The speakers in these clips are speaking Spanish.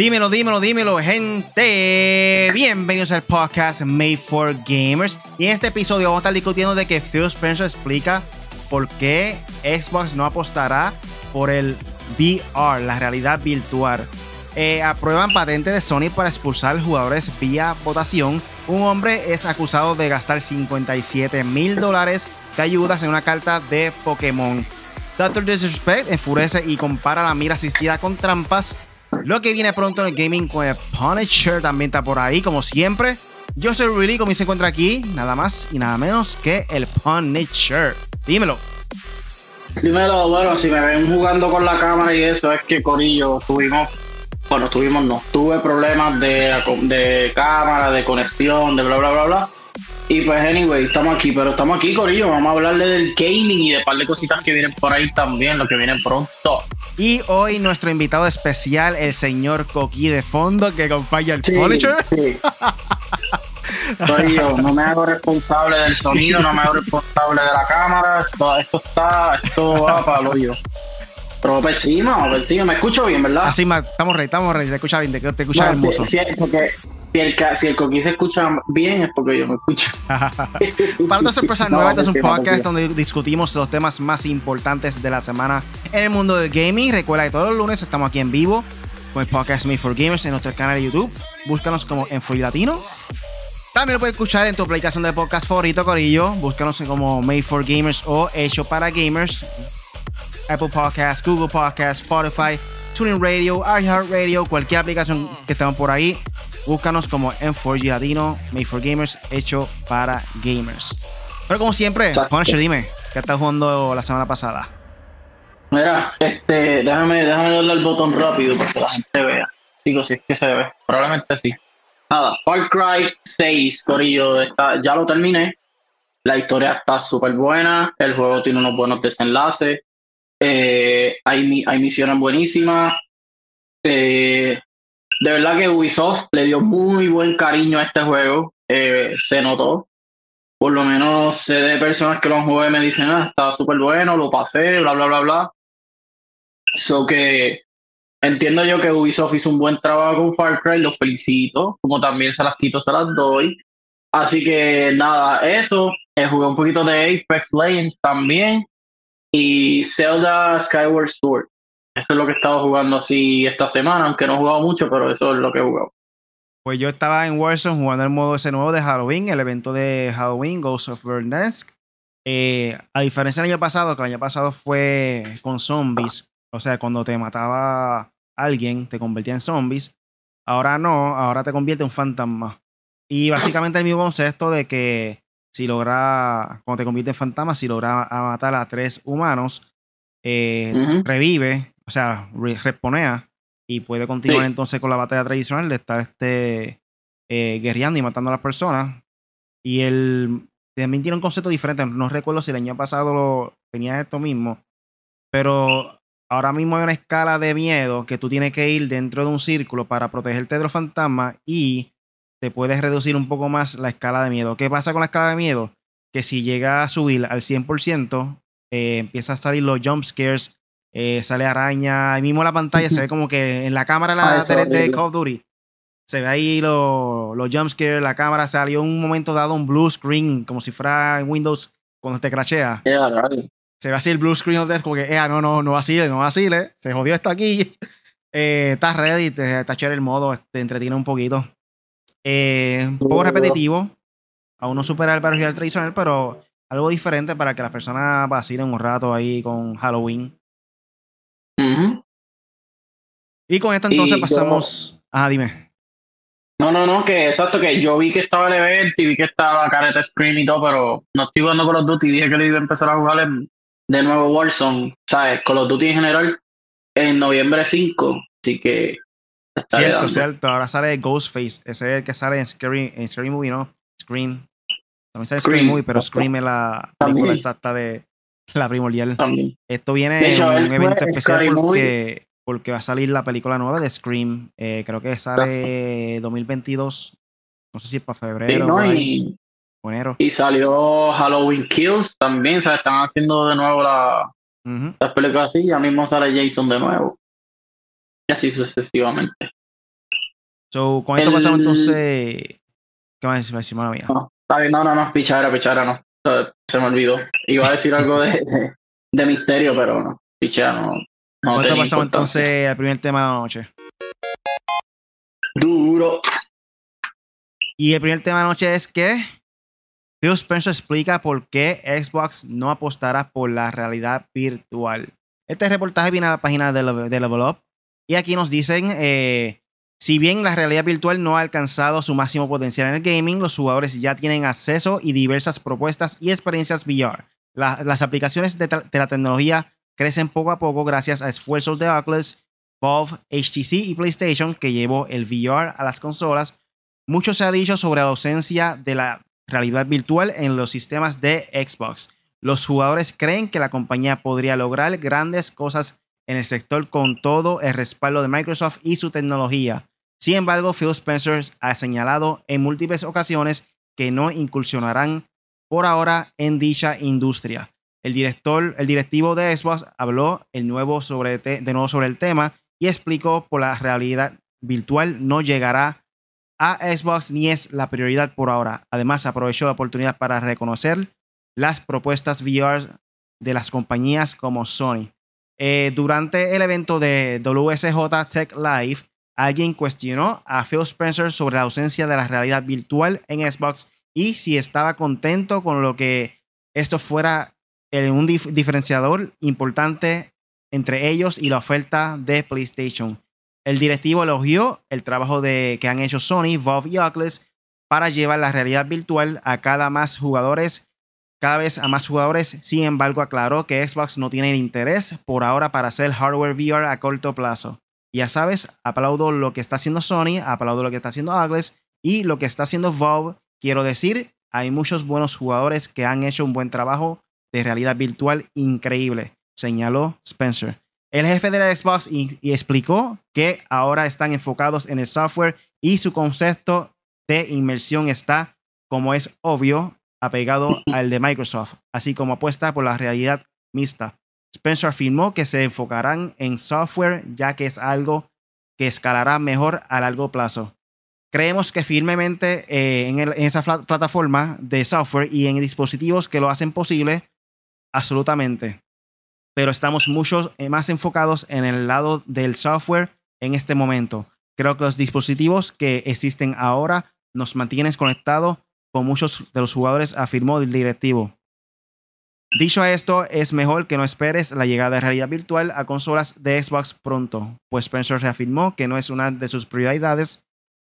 Dímelo, dímelo, dímelo, gente. Bienvenidos al podcast Made for Gamers. Y en este episodio vamos a estar discutiendo de que Phil Spencer explica por qué Xbox no apostará por el VR, la realidad virtual. Eh, aprueban patente de Sony para expulsar jugadores vía votación. Un hombre es acusado de gastar 57 mil dólares de ayudas en una carta de Pokémon. Doctor Disrespect enfurece y compara la mira asistida con trampas. Lo que viene pronto en el gaming con el Punisher también está por ahí, como siempre. Yo soy Really, como se encuentra aquí, nada más y nada menos que el Punisher. Dímelo. Dímelo, bueno, si me ven jugando con la cámara y eso, es que Corillo tuvimos, bueno, tuvimos, no, tuve problemas de, de cámara, de conexión, de bla, bla, bla, bla. Y pues, anyway, estamos aquí, pero estamos aquí, Corillo. Vamos a hablarle del gaming y de un par de cositas que vienen por ahí también, lo que viene pronto. Y hoy nuestro invitado especial, el señor Coqui de fondo, que acompaña al Punisher. Sí. Soy yo, no me hago responsable del sonido, no me hago responsable de la cámara. Esto, esto está, esto va para el hoyo. Pero pues sí, no, pues sí, me escucho bien, ¿verdad? Así, estamos rey, estamos rey, te escucha bien, te, te escucha hermoso. si- porque si el, si el coquí se escucha bien es porque yo me escucho. Para todas sorpresas No, nuevas, este es un podcast donde discutimos los temas más importantes de la semana en el mundo del gaming. Recuerda que todos los lunes estamos aquí en vivo con el podcast Made for Gamers en nuestro canal de YouTube. Búscanos como en Free Latino. También lo puedes escuchar en tu aplicación de podcast favorito, Corillo. Búscanos como Made for Gamers o Hecho para Gamers. Apple Podcasts, Google Podcasts, Spotify, TuneIn Radio, iHeartRadio, cualquier aplicación que estemos por ahí. Búscanos como M4G Latino, Made for Gamers, hecho para gamers. Pero como siempre. Punisher, dime, ¿qué estás jugando la semana pasada? Mira, este, déjame, déjame darle al botón rápido para que la gente vea. Digo, si es que se ve. Probablemente sí. Nada, Far Cry 6, Corillo, está, ya lo terminé. La historia está súper buena. El juego tiene unos buenos desenlaces. Eh, hay, hay misiones buenísimas. Eh, de verdad que Ubisoft le dio muy buen cariño a este juego. Eh, se notó. Por lo menos sé de personas que lo han jugado y me dicen, ah, estaba súper bueno, lo pasé, bla, bla, bla, bla. So que entiendo yo que Ubisoft hizo un buen trabajo con Far Cry, los felicito, como también se las quito, se las doy. Así que nada, eso. Eh, jugué un poquito de Apex Legends también. Y Zelda Skyward Sword. Eso es lo que he estado jugando así esta semana, aunque no he jugado mucho, pero eso es lo que he jugado. Pues yo estaba en Warzone jugando el modo ese nuevo de Halloween, el evento de Halloween, Ghost of Verdansk. Eh, a diferencia del año pasado, que el año pasado fue con zombies, o sea, cuando te mataba alguien, te convertía en zombies. Ahora no, ahora te convierte en fantasma. Y básicamente el mismo concepto de que si logra, cuando te convierte en fantasma, si logra matar a tres humanos, eh, revive, o sea, re- responea y puede continuar Sí. entonces con la batalla tradicional de estar este, eh, guerreando y matando a las personas. Y él también tiene un concepto diferente. No recuerdo si el año pasado lo, tenía esto mismo, pero ahora mismo hay una escala de miedo que tú tienes que ir dentro de un círculo para protegerte de los fantasmas y te puedes reducir un poco más la escala de miedo. ¿Qué pasa con la escala de miedo? Que si llega a subir al 100%, eh, empieza a salir los jump scares, eh, sale araña, ahí mismo en la pantalla se ve como que en la cámara la- Ah, de. Call of Duty se ve ahí los los jump scares, la cámara salió un momento dado un blue screen, como si fuera en Windows cuando te crashea. Se ve así el blue screen of death, como que, eh, no, no, no vacile, no vacile, se jodió esto aquí. Eh, estás ready, te, está chévere el modo, te entretiene un poquito. Eh, un poco repetitivo, aún no supera el Battle Royale tradicional, pero algo diferente para que las personas vacilen un rato ahí con Halloween. Y con esto entonces Y yo- pasamos. Ah, dime. No, no, no, que exacto, que yo vi que estaba el evento y vi que estaba Careta Screen y todo, pero no estoy jugando Call of Duty. Dije que le iba a empezar a jugar en- de nuevo Warzone, ¿sabes? Call of Duty en general en noviembre 5, así que. Cierto, dando. cierto. Ahora sale Ghostface. Ese es el que sale en Scary, en Scary Movie, ¿no? Scream. También sale Scream, Movie, pero. Scream es la película exacta de la primordial. También. Esto viene De hecho, en un evento en especial porque, porque va a salir la película nueva de Scream. Eh, creo que sale 2022. No sé si es para Sí, febrero ahí, y, o enero. y salió Halloween Kills también, o sea, están haciendo de nuevo la, las películas así, ya mismo sale Jason de nuevo. Y así sucesivamente. So, con esto pasamos entonces. ¿Qué más decir, mala mía? No, no, no, no, pichara, pichara, no. Se me olvidó. Iba a decir algo de, de, misterio, pero no. Pichara, no. no pasamos entonces al primer tema de la noche. Duro. Y el primer tema de la noche es que Phil Spencer explica por qué Xbox no apostará por la realidad virtual. Este reportaje viene a la página de, Level Up y aquí nos dicen, eh, si bien la realidad virtual no ha alcanzado su máximo potencial en el gaming, los jugadores ya tienen acceso y diversas propuestas y experiencias VR. las aplicaciones de, de, la tecnología crecen poco a poco gracias a esfuerzos de Oculus, Valve, HTC y PlayStation que llevó el VR a las consolas. Mucho se ha dicho sobre la ausencia de la realidad virtual en los sistemas de Xbox. Los jugadores creen que la compañía podría lograr grandes cosas en el sector con todo el respaldo de Microsoft y su tecnología. Sin embargo, Phil Spencer ha señalado en múltiples ocasiones que no incursionarán por ahora en dicha industria. El director, el directivo de Xbox habló sobre, de nuevo sobre el tema y explicó por la realidad virtual no llegará a Xbox ni es la prioridad por ahora. Además, aprovechó la oportunidad para reconocer las propuestas VR de las compañías como Sony. Eh, durante el evento de WSJ Tech Live, alguien cuestionó a Phil Spencer sobre la ausencia de la realidad virtual en Xbox y si estaba contento con lo que esto fuera un diferenciador importante entre ellos y la oferta de PlayStation. El directivo elogió el trabajo de, que han hecho Sony, Valve y Oculus para llevar la realidad virtual a cada más jugadores, cada vez a más jugadores. Sin embargo, aclaró que Xbox no tiene interés por ahora para hacer hardware VR a corto plazo. Ya sabes, aplaudo lo que está haciendo Sony, aplaudo lo que está haciendo Oculus y lo que está haciendo Valve. Quiero decir, hay muchos buenos jugadores que han hecho un buen trabajo de realidad virtual increíble, señaló Spencer. El jefe de la Xbox y, explicó que ahora están enfocados en el software y su concepto de inmersión está, como es obvio, apegado al de Microsoft, así como apuesta por la realidad mixta. Spencer afirmó que se enfocarán en software ya que es algo que escalará mejor a largo plazo. Creemos que firmemente eh, en, en, esa plataforma de software y en dispositivos que lo hacen posible, absolutamente pero estamos mucho eh, más enfocados en el lado del software en este momento. Creo que los dispositivos que existen ahora nos mantienen conectados con muchos de los jugadores, afirmó el directivo. Dicho esto, es mejor que no esperes la llegada de realidad virtual a consolas de Xbox pronto, pues Spencer reafirmó que no es una de sus prioridades.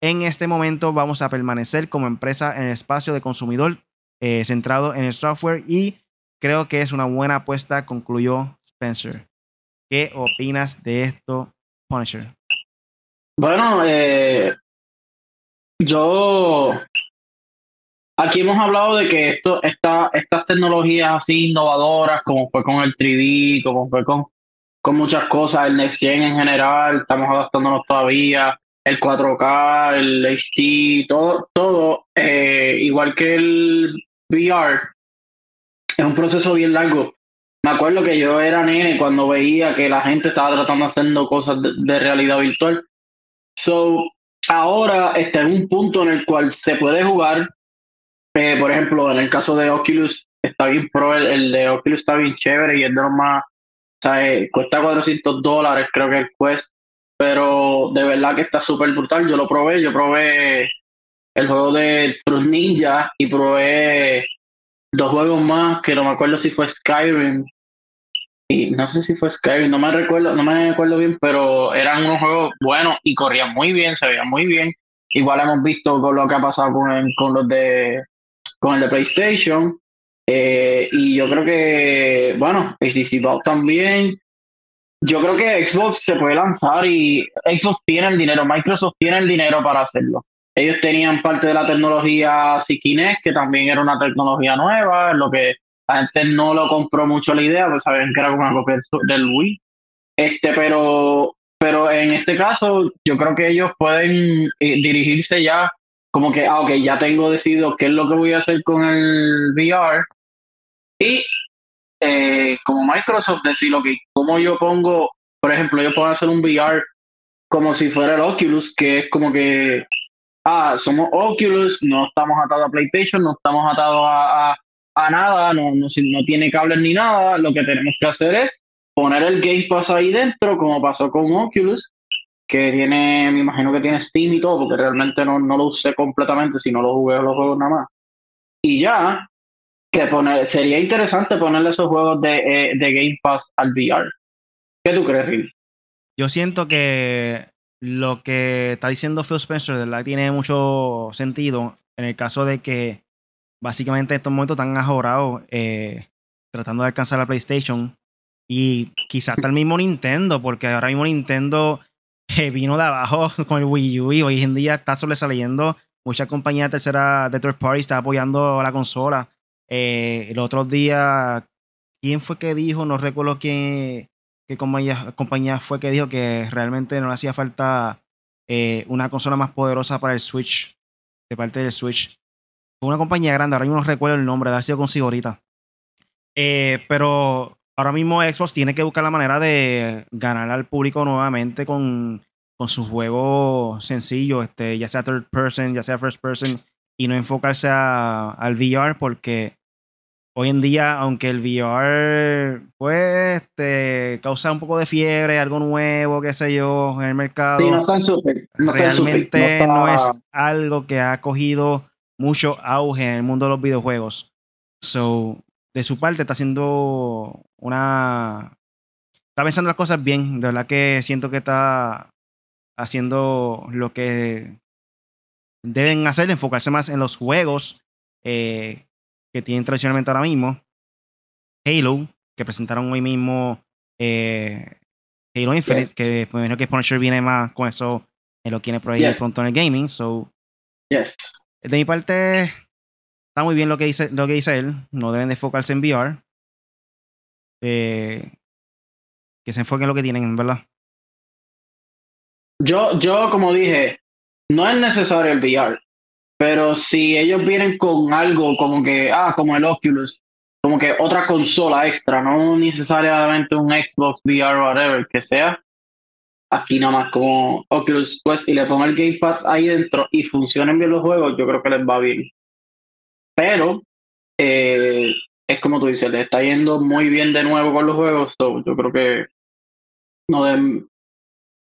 En este momento vamos a permanecer como empresa en el espacio de consumidor eh, centrado en el software y creo que es una buena apuesta, concluyó Spencer. ¿Qué opinas de esto, Punisher? Bueno, eh, yo aquí hemos hablado de que esto, esta, estas tecnologías así innovadoras, como fue con el 3D, como fue con, con muchas cosas, el Next Gen en general, estamos adaptándonos todavía, el 4K, el HD, todo, todo, eh, igual que el VR, es un proceso bien largo me acuerdo que yo era nene cuando veía que la gente estaba tratando de hacer cosas de, realidad virtual. So, ahora está en un punto en el cual se puede jugar. Eh, por ejemplo, en el caso de Oculus, está bien pro, el, de Oculus está bien chévere y es de los más, ¿sabes? Cuesta 400 dólares, creo que el Quest, pero de verdad que está súper brutal. Yo lo probé, yo probé el juego de Fruit Ninja y probé dos juegos más que no me acuerdo si fue Skyrim y no sé si fue Skyrim, no me recuerdo, no me acuerdo bien, pero eran unos juegos buenos y corrían muy bien, se veían muy bien. Igual hemos visto con lo que ha pasado con, con los de con el de PlayStation. Eh, y yo creo que, bueno, HTC Valve también. Yo creo que Xbox se puede lanzar y Xbox tiene el dinero, Microsoft tiene el dinero para hacerlo. Ellos tenían parte de la tecnología Kinect, que también era una tecnología nueva, lo que la gente no lo compró mucho la idea, pues sabían que era una copia del Wii. Este, pero, pero en este caso, yo creo que ellos pueden eh, dirigirse ya como que, ah, ok, ya tengo decidido qué es lo que voy a hacer con el VR. Y eh, como Microsoft decir, ok, como yo pongo, por ejemplo, yo puedo hacer un VR como si fuera el Oculus, que es como que, ah, somos Oculus, no estamos atados a PlayStation, no estamos atados a, a, nada, no, no, no tiene cables ni nada, lo que tenemos que hacer es poner el Game Pass ahí dentro, como pasó con Oculus, que tiene, me imagino que tiene Steam y todo, porque realmente no, no lo usé completamente, si no lo jugué los juegos nada más. Y ya, que poner, sería interesante ponerle esos juegos de, eh, de Game Pass al VR. ¿Qué tú crees, Rick? Yo siento que lo que está diciendo Phil Spencer verdad tiene mucho sentido en el caso de que básicamente en estos momentos están ajorados eh, tratando de alcanzar la PlayStation y quizás hasta el mismo Nintendo, porque ahora mismo Nintendo vino de abajo con el Wii U y hoy en día está sobresaliendo. Muchas compañías de tercera, de third party están apoyando la consola. Eh, el otro día, ¿quién fue que dijo? No recuerdo quién, qué compañía, compañía fue que dijo que realmente no le hacía falta eh, una consola más poderosa para el Switch, de parte del Switch. Fue una compañía grande, ahora mismo no recuerdo el nombre, de haber sido consigo ahorita. pero ahora mismo Xbox tiene que buscar la manera de ganar al público nuevamente con, con sus juegos sencillos, este, ya sea third person, ya sea first person, y no enfocarse al VR porque hoy en día, aunque el VR pues este, causa un poco de fiebre, algo nuevo, qué sé yo, en el mercado, realmente no es algo que ha cogido mucho auge en el mundo de los videojuegos. So, de su parte está haciendo una... Está pensando las cosas bien, de verdad que siento que está haciendo lo que deben hacer, enfocarse más en los juegos eh, que tienen tradicionalmente ahora mismo. Halo, que presentaron hoy mismo eh, Halo Infinite, que me que Punisher viene más con eso, en lo tiene por ahí pronto en el gaming. So, yes. De mi parte, está muy bien lo que dice, lo que dice él. No deben de enfocarse en VR. Eh, que se enfoquen en lo que tienen, ¿verdad? Yo, yo, como dije, no es necesario el VR, pero si ellos vienen con algo como que, ah, como el Oculus, como que otra consola extra, no necesariamente un Xbox VR whatever que sea, aquí nada más como Oculus Quest y le pongo el Game Pass ahí dentro y funcionen bien los juegos, yo creo que les va bien. Pero eh, es como tú dices, le está yendo muy bien de nuevo con los juegos, yo creo que no deben,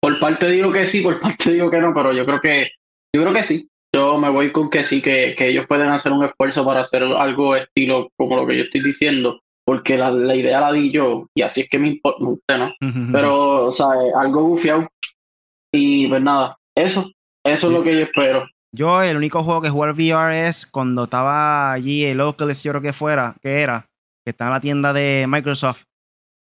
por parte digo que sí, por parte digo que no, pero yo creo que, yo creo que sí. Yo me voy con que sí, que, que ellos pueden hacer un esfuerzo para hacer algo estilo como lo que yo estoy diciendo, porque la, la idea la di yo, y así es que me importa, ¿no? Pero, o sea, algo bufiado. Y pues nada, eso, eso es lo que yo espero. Yo, el único juego que jugué al VR es cuando estaba allí el Oculus, yo creo que fuera, que era, que estaba en la tienda de Microsoft.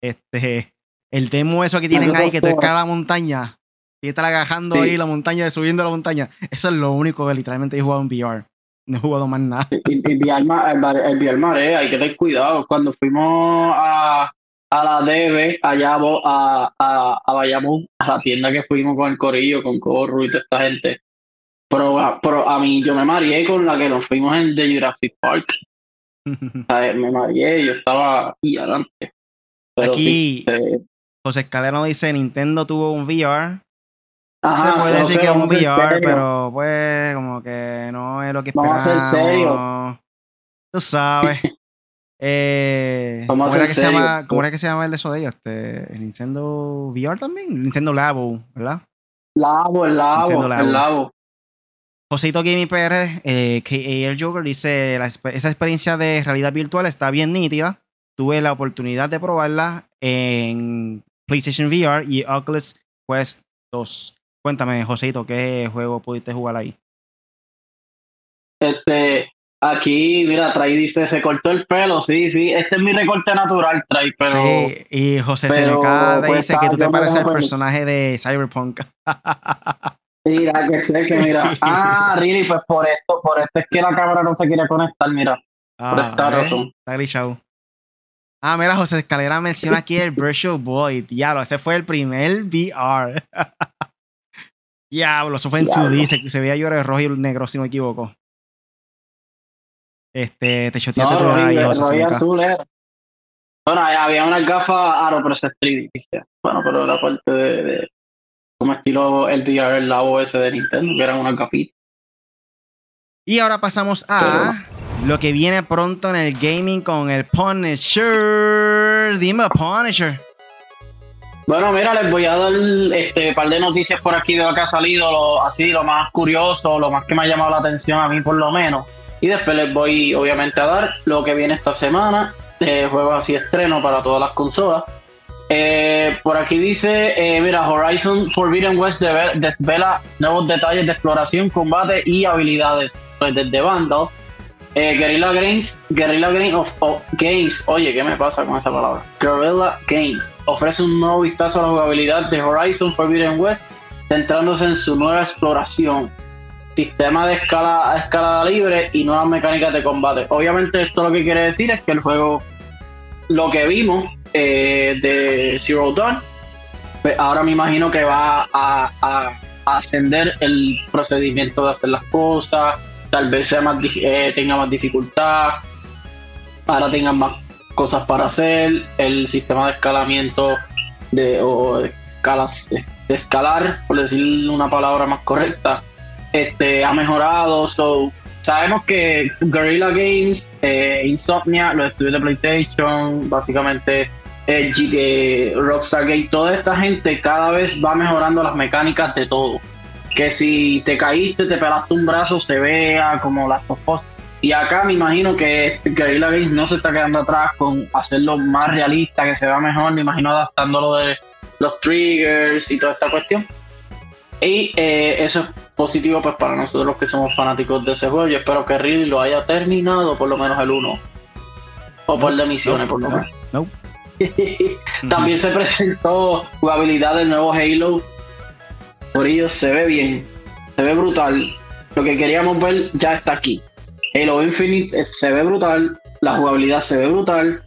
Este, el demo eso que tienen ahí, que tú escalas la montaña y estás agajando ahí la montaña, subiendo la montaña. Eso es lo único que literalmente he jugado en VR. No he jugado más nada. El, el, VR, eh, hay que tener cuidado. Cuando fuimos a, a la DB, allá a, a, a Bayamón, a la tienda que fuimos con el Corillo, con Corru y toda esta gente. Pero, pero a mí yo me mareé con la que nos fuimos en The Jurassic Park. me mareé, yo estaba y adelante. Aquí, José Escalera dice, Nintendo tuvo un VR. se puede decir que es un VR, pero pues como que no es lo que esperamos. Vamos a ser serio. Tú sabes. eh, ¿cómo, era que se llama, ¿Cómo era que se llama el de eso de ellos? Este, ¿El Nintendo VR también? Nintendo Labo, ¿verdad? Labo, el Labo, el Labo. Josito Gaming PR, eh, Air Joker dice, esa experiencia de realidad virtual está bien nítida. Tuve la oportunidad de probarla en PlayStation VR y Oculus Quest 2. Cuéntame, Joséito, ¿qué juego pudiste jugar ahí? Este, aquí, mira, Trai dice, se cortó el pelo, sí, sí, este es mi recorte natural, Trai, pero... Sí, y José pero, pues, dice que tú te pareces al personaje de Cyberpunk. mira, que sé que mira, ah, Riri, pues por esto, por esto es que la cámara no se quiere conectar, mira, ah, por esta razón. Está glitchado. Ah, mira, José Escalera menciona aquí el Virtual Boy. Diablo, ese fue el primer VR. Diablo, eso fue en 2D. Se, se veía yo el rojo y el negro, si no me equivoco. Este, te choteaste no, todo ahí, José. azul era. Bueno, había una gafa aro, pero ese 3D. Bueno, pero la parte de, como estilo el VR, la OS de Nintendo, que eran una capita. Y ahora pasamos a lo que viene pronto en el gaming con el Punisher. Dime, Punisher. Bueno, mira, les voy a dar este par de noticias por aquí de lo que ha salido, lo, así lo más curioso, lo más que me ha llamado la atención a mí por lo menos. Y después les voy obviamente a dar lo que viene esta semana, de juegos así estreno para todas las consolas. Eh, por aquí dice, eh, mira, Horizon Forbidden West desvela nuevos detalles de exploración, combate y habilidades pues, desde Vandal. Eh, Guerrilla Games, Guerrilla Games, of, Games, oye, ¿qué me pasa con esa palabra? Guerrilla Games ofrece un nuevo vistazo a la jugabilidad de Horizon Forbidden West, centrándose en su nueva exploración, sistema de escala, escalada libre y nuevas mecánicas de combate. Obviamente esto lo que quiere decir es que el juego, lo que vimos eh, de Zero Dawn, pues ahora me imagino que va a, ascender el procedimiento de hacer las cosas, tal vez sea más, eh, tenga más dificultad, ahora tengan más cosas para hacer, el sistema de escalamiento de, o de, escalar, por decir una palabra más correcta, este, ha mejorado. So, sabemos que Guerrilla Games, eh, Insomnia, los estudios de PlayStation, básicamente eh, Rockstar Game, toda esta gente cada vez va mejorando las mecánicas de todo. Que si te caíste, te pelaste un brazo, se vea como las post Y acá me imagino que Guerrilla Games no se está quedando atrás con hacerlo más realista, que se vea mejor, me imagino adaptándolo de los triggers y toda esta cuestión. Y eh, eso es positivo pues para nosotros los que somos fanáticos de ese juego. Yo espero que Ridley lo haya terminado por lo menos el 1. O por de misiones, por lo menos. También se presentó jugabilidad del nuevo Halo por ello se ve bien, se ve brutal. Lo que queríamos ver ya está aquí. Halo Infinite se ve brutal, la jugabilidad se ve brutal.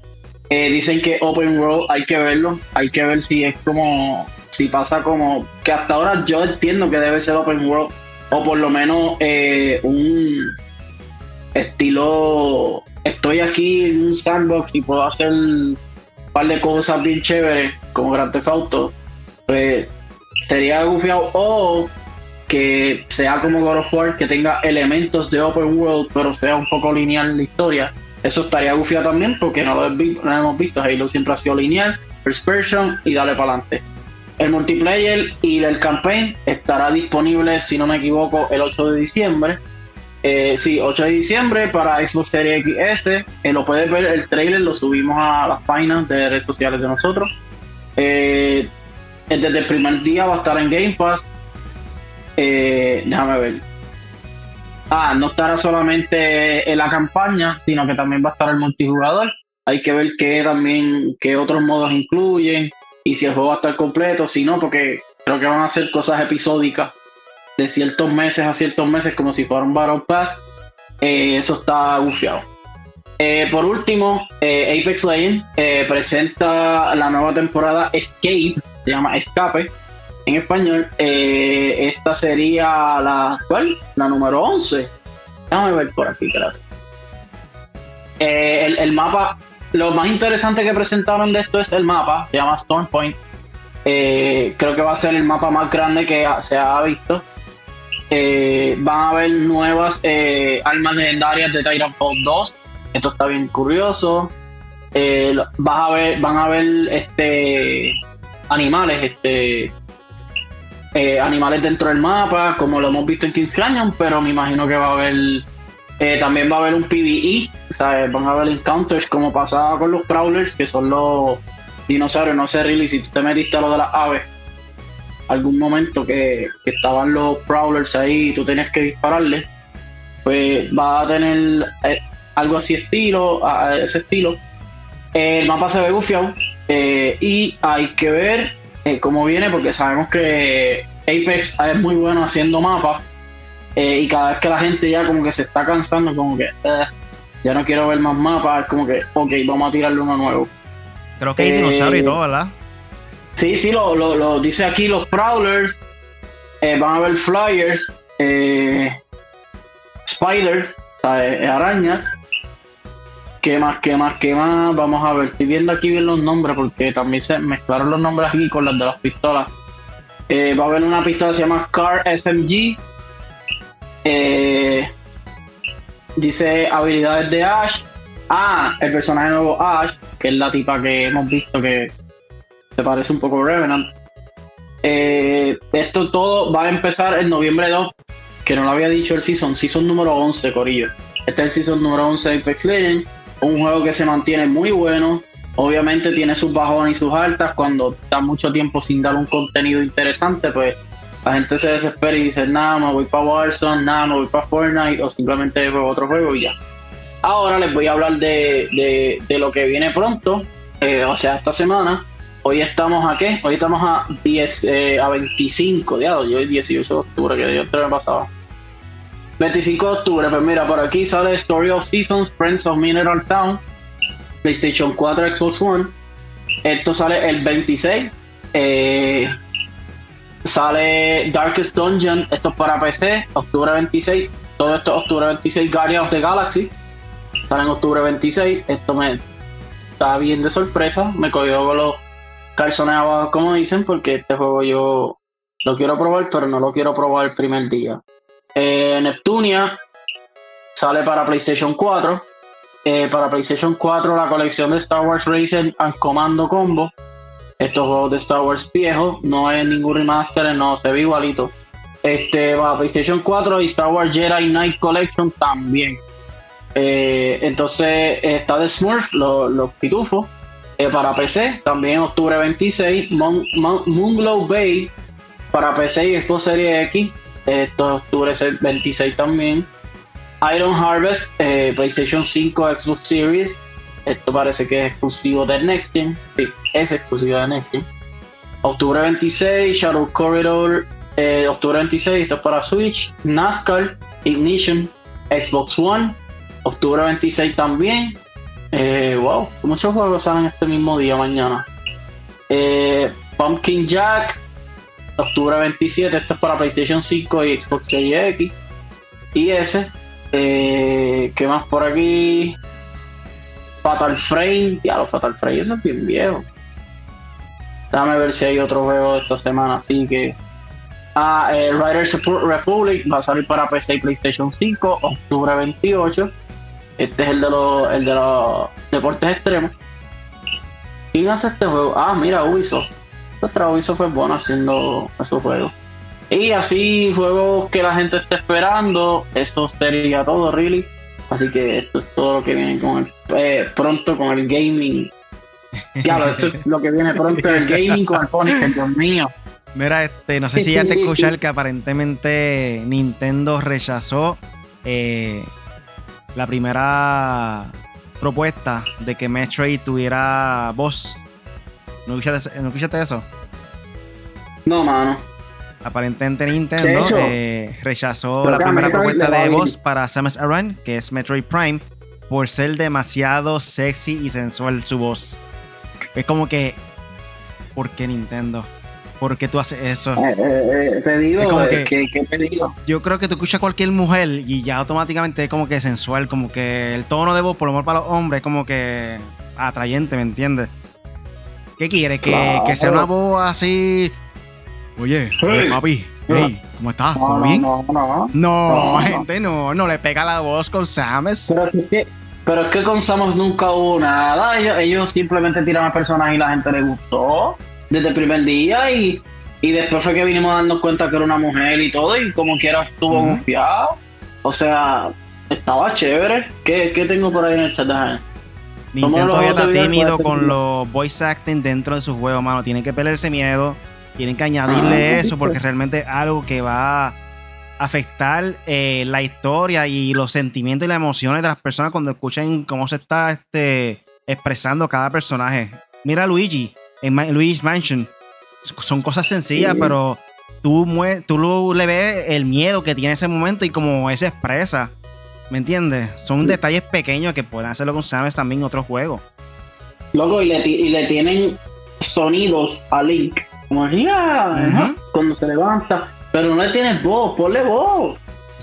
Eh, dicen que Open World hay que verlo, hay que ver si es como, si pasa como, que hasta ahora yo entiendo que debe ser Open World, o por lo menos eh, un estilo, estoy aquí en un sandbox y puedo hacer un par de cosas bien chéveres, como Grand Theft Auto. Pues sería gufiado o que sea como God of War, que tenga elementos de open world, pero sea un poco lineal la historia. Eso estaría gufiado también porque no lo, hemos visto. Halo siempre ha sido lineal, first person y dale para adelante. El multiplayer y el campaign estará disponible, si no me equivoco, el 8 de diciembre. Eh, sí, 8 de diciembre para Xbox Series XS. Eh, lo puedes ver, el trailer lo subimos a las páginas de redes sociales de nosotros. Eh, desde el primer día va a estar en Game Pass. Eh, déjame ver. Ah, no estará solamente en la campaña, sino que también va a estar el multijugador. Hay que ver qué también, qué otros modos incluyen y si el juego va a estar completo, si no, porque creo que van a hacer cosas episódicas de ciertos meses a ciertos meses, como si fuera un Battle Pass. Eh, eso está bufiado. Eh, por último, Apex Legends presenta la nueva temporada Escape, se llama Escape en español. Eh, esta sería la, ¿cuál? La número 11. Déjame ver por aquí. Eh, el, mapa, lo más interesante que presentaron de esto es el mapa, se llama Storm Point. Eh, creo que va a ser el mapa más grande que se ha visto. van a haber nuevas armas legendarias de Titanfall 2. Esto está bien curioso. vas a ver, van a ver este animales, este eh, animales dentro del mapa, como lo hemos visto en King's Canyon, pero me imagino que va a haber eh, también va a haber un PvE, ¿sabes? van a haber encounters como pasaba con los Prowlers, que son los dinosaurios, no sé, really, si tú te metiste a lo de las aves, algún momento que, estaban los Prowlers ahí y tú tenías que dispararles, pues va a tener eh, algo así estilo, a ese estilo. el mapa se ve gufiado, eh, y hay que ver eh, cómo viene, porque sabemos que Apex es muy bueno haciendo mapas. Eh, y cada vez que la gente ya como que se está cansando, como que ya no quiero ver más mapas, como que, ok, vamos a tirarle uno nuevo. Creo que hay dinosaurios y todo, ¿verdad? Sí, sí, lo, lo, dice aquí los Prowlers. van a ver Flyers, Spiders, arañas. ¿Qué más, qué más, qué más? Vamos a ver, estoy viendo aquí bien los nombres porque también se mezclaron los nombres aquí con las de las pistolas. Eh, va a haber una pista que se llama Car SMG. Eh, dice habilidades de Ash. Ah, el personaje nuevo Ash, que es la tipa que hemos visto que se parece un poco a Revenant. Eh, esto todo va a empezar en noviembre 2, que no lo había dicho el season, season número 11, Corillo. Este es el season número 11 de Apex Legends, un juego que se mantiene muy bueno. Obviamente tiene sus bajones y sus altas. Cuando está mucho tiempo sin dar un contenido interesante, pues la gente se desespera y dice, nada, me voy para Warzone, nada, me voy para Fortnite, o simplemente otro juego y ya. Ahora les voy a hablar de, de, lo que viene pronto, eh, o sea, esta semana. Hoy estamos a qué? Hoy estamos a 10, eh, a 25, de hoy 18 de octubre, que yo me pasaba. 25 de octubre, pues mira, por aquí sale Story of Seasons, Friends of Mineral Town, PlayStation 4, Xbox One. Esto sale el 26. Eh, sale Darkest Dungeon, esto es para PC, octubre 26. Todo esto es octubre 26, Guardians of the Galaxy. Sale en octubre 26. Esto me está bien de sorpresa. Me cogió con los calzones abajo, como dicen, porque este juego yo lo quiero probar, pero no lo quiero probar el primer día. Eh, Neptunia sale para PlayStation 4. Eh, para PlayStation 4 la colección de Star Wars Racing and Commando Combo. Estos juegos de Star Wars viejos, no es ningún remaster, no se ve igualito. Este para PlayStation 4 y Star Wars Jedi Knight Collection también. Eh, entonces está de Smurf, los, pitufos. Eh, para PC, también octubre 26. Moonglow Bay para PC y Xbox Series X. Esto es octubre 26 también. Iron Harvest, eh, PlayStation 5, Xbox Series. Esto parece que es exclusivo de Next Gen. Sí, es exclusivo de Next Gen. Octubre 26, Shadow Corridor. octubre 26, esto es para Switch. NASCAR, Ignition, Xbox One. Octubre 26 también. Eh, wow, muchos juegos salen este mismo día mañana. Eh, Pumpkin Jack, octubre 27, esto es para PlayStation 5 y Xbox Series X. Y ese, eh, ¿qué más por aquí? Fatal Frame, ya lo Fatal Frame es bien viejo. Déjame ver si hay otro juego de esta semana, así que. Ah, eh, Riders Republic va a salir para PC y PlayStation 5, octubre 28. Este es el de los, el de los deportes extremos. ¿Quién hace este juego? Ah, mira, Ubisoft. Nuestra Ubisoft fue bueno haciendo esos juegos. Y así, juegos que la gente está esperando. Eso sería todo, really. Así que esto es todo lo que viene con el, eh, pronto con el gaming. Claro, esto es lo que viene pronto el gaming con el Punisher, Dios mío. Mira, este, no sé si ya te escuchar que aparentemente Nintendo rechazó eh, la primera propuesta de que Metroid tuviera voz. ¿No escuchaste, eso? No, mano. Aparentemente Nintendo eh, rechazó la primera propuesta de voz para Samus Aran, que es Metroid Prime, por ser demasiado sexy y sensual su voz. Es como que, ¿por qué Nintendo? ¿Por qué tú haces eso? Eh, eh, eh te digo, que, ¿qué, te digo? Yo creo que tú escuchas a cualquier mujer y ya automáticamente es como que sensual, como que el tono de voz, por lo menos para los hombres, es como que atrayente, ¿me entiendes? ¿Qué quiere? Que, que sea una voz así. Oye, papi, hey, ¿cómo estás? ¿Todo bien? No, no, no. No, gente, no, no le pega la voz con Samus. Pero es que, pero es que con Samus nunca hubo nada. Ellos, ellos simplemente tiran a personas y la gente le gustó desde el primer día y, después fue que vinimos dando cuenta que era una mujer y todo y como quiera estuvo confiado. O sea, estaba chévere. ¿Qué, tengo por ahí en el chat? Nintendo todavía está tímido con los voice acting dentro de su juego, mano. Tienen que pelearse miedo. Tienen que añadirle eso porque realmente es algo que va a afectar eh, la historia y los sentimientos y las emociones de las personas cuando escuchen cómo se está este, expresando cada personaje. Mira a Luigi en Luigi's Mansion. Son cosas sencillas, pero tú, tú le ves el miedo que tiene en ese momento y como él se expresa. ¿Me entiendes? Son detalles pequeños que pueden hacerlo con Samus también en otros juegos. Loco, y le, y le tienen sonidos a Link. Como ya, cuando se levanta. Pero no le tienes voz, ponle voz.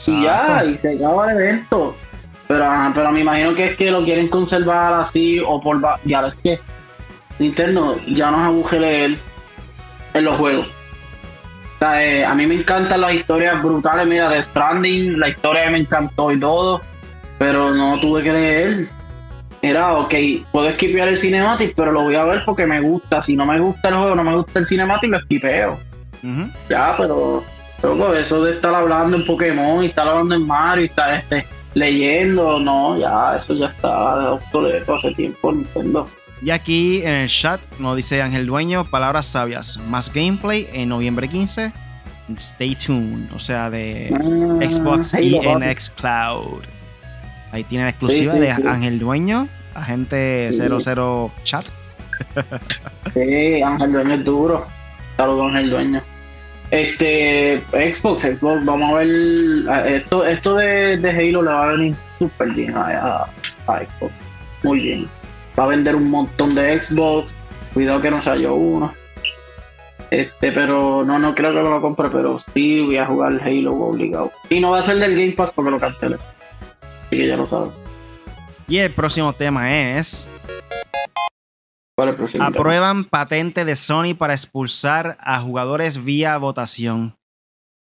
Y ya, y se acaba el evento. Pero, pero me imagino que es que lo quieren conservar así o por... Ya, es que Nintendo ya nos aguje leer en los juegos. eh, a mí me encantan las historias brutales, mira, de Stranding, la historia me encantó y todo, pero no tuve que leer. Era, ok, puedo esquipear el cinematic, pero lo voy a ver porque me gusta. Si no me gusta el juego, no me gusta el cinematic, lo esquipeo. Ya, pero eso de estar hablando en Pokémon y estar hablando en Mario y estar este, leyendo, no, ya, eso ya está obsoleto hace tiempo Nintendo. Y aquí en el chat nos dice Ángel Dueño, palabras sabias, más gameplay en noviembre 15. Stay tuned, o sea, de ah, Xbox y en Xcloud. Ahí tiene la exclusiva de Ángel Dueño, agente 00 chat. sí, Ángel Dueño es duro. Saludos Ángel Dueño. Este, Xbox, Xbox, vamos a ver. Esto, esto de, Halo le va a venir súper bien a, Xbox. Muy bien. Va a vender un montón de Xbox. Cuidado que no se haya uno. Este, pero no, no creo que me lo compre, pero sí voy a jugar Halo obligado. Y no va a ser del Game Pass porque lo cancele. Así que ya lo sabes. Y el próximo tema es Aprueban patente de Sony para expulsar a jugadores vía votación.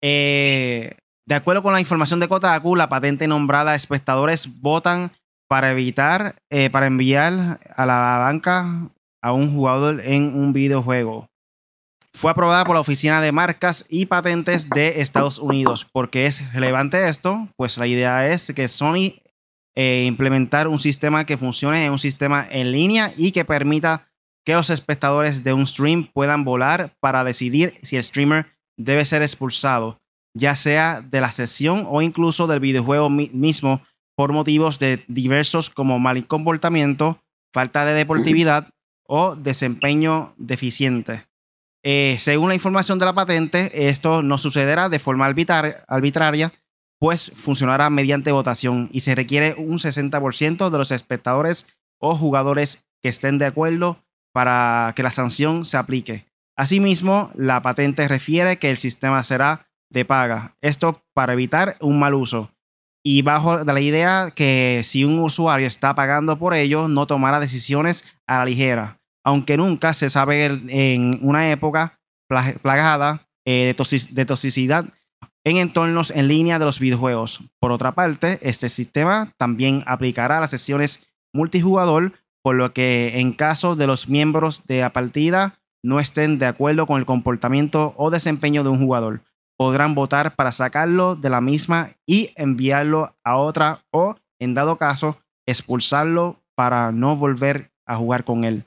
Eh, de acuerdo con la información de Kotaku, la patente nombrada espectadores votan para evitar, eh, para enviar a la banca a un jugador en un videojuego. Fue aprobada por la Oficina de Marcas y Patentes de Estados Unidos. ¿Por qué es relevante esto? Pues la idea es que Sony eh, implementar un sistema que funcione en un sistema en línea y que permita que los espectadores de un stream puedan volar para decidir si el streamer debe ser expulsado, ya sea de la sesión o incluso del videojuego mismo por motivos de diversos como mal comportamiento, falta de deportividad o desempeño deficiente. Eh, según la información de la patente, esto no sucederá de forma arbitraria pues funcionará mediante votación y se requiere un 60% de los espectadores o jugadores que estén de acuerdo para que la sanción se aplique. Asimismo, la patente refiere que el sistema será de paga. Esto para evitar un mal uso. Y bajo la idea que si un usuario está pagando por ello, no tomará decisiones a la ligera. Aunque nunca se sabe en una época plagada eh, de toxicidad en entornos en línea de los videojuegos. Por otra parte, este sistema también aplicará las sesiones multijugador, por lo que en caso de los miembros de la partida no estén de acuerdo con el comportamiento o desempeño de un jugador, podrán votar para sacarlo de la misma y enviarlo a otra o, en dado caso, expulsarlo para no volver a jugar con él.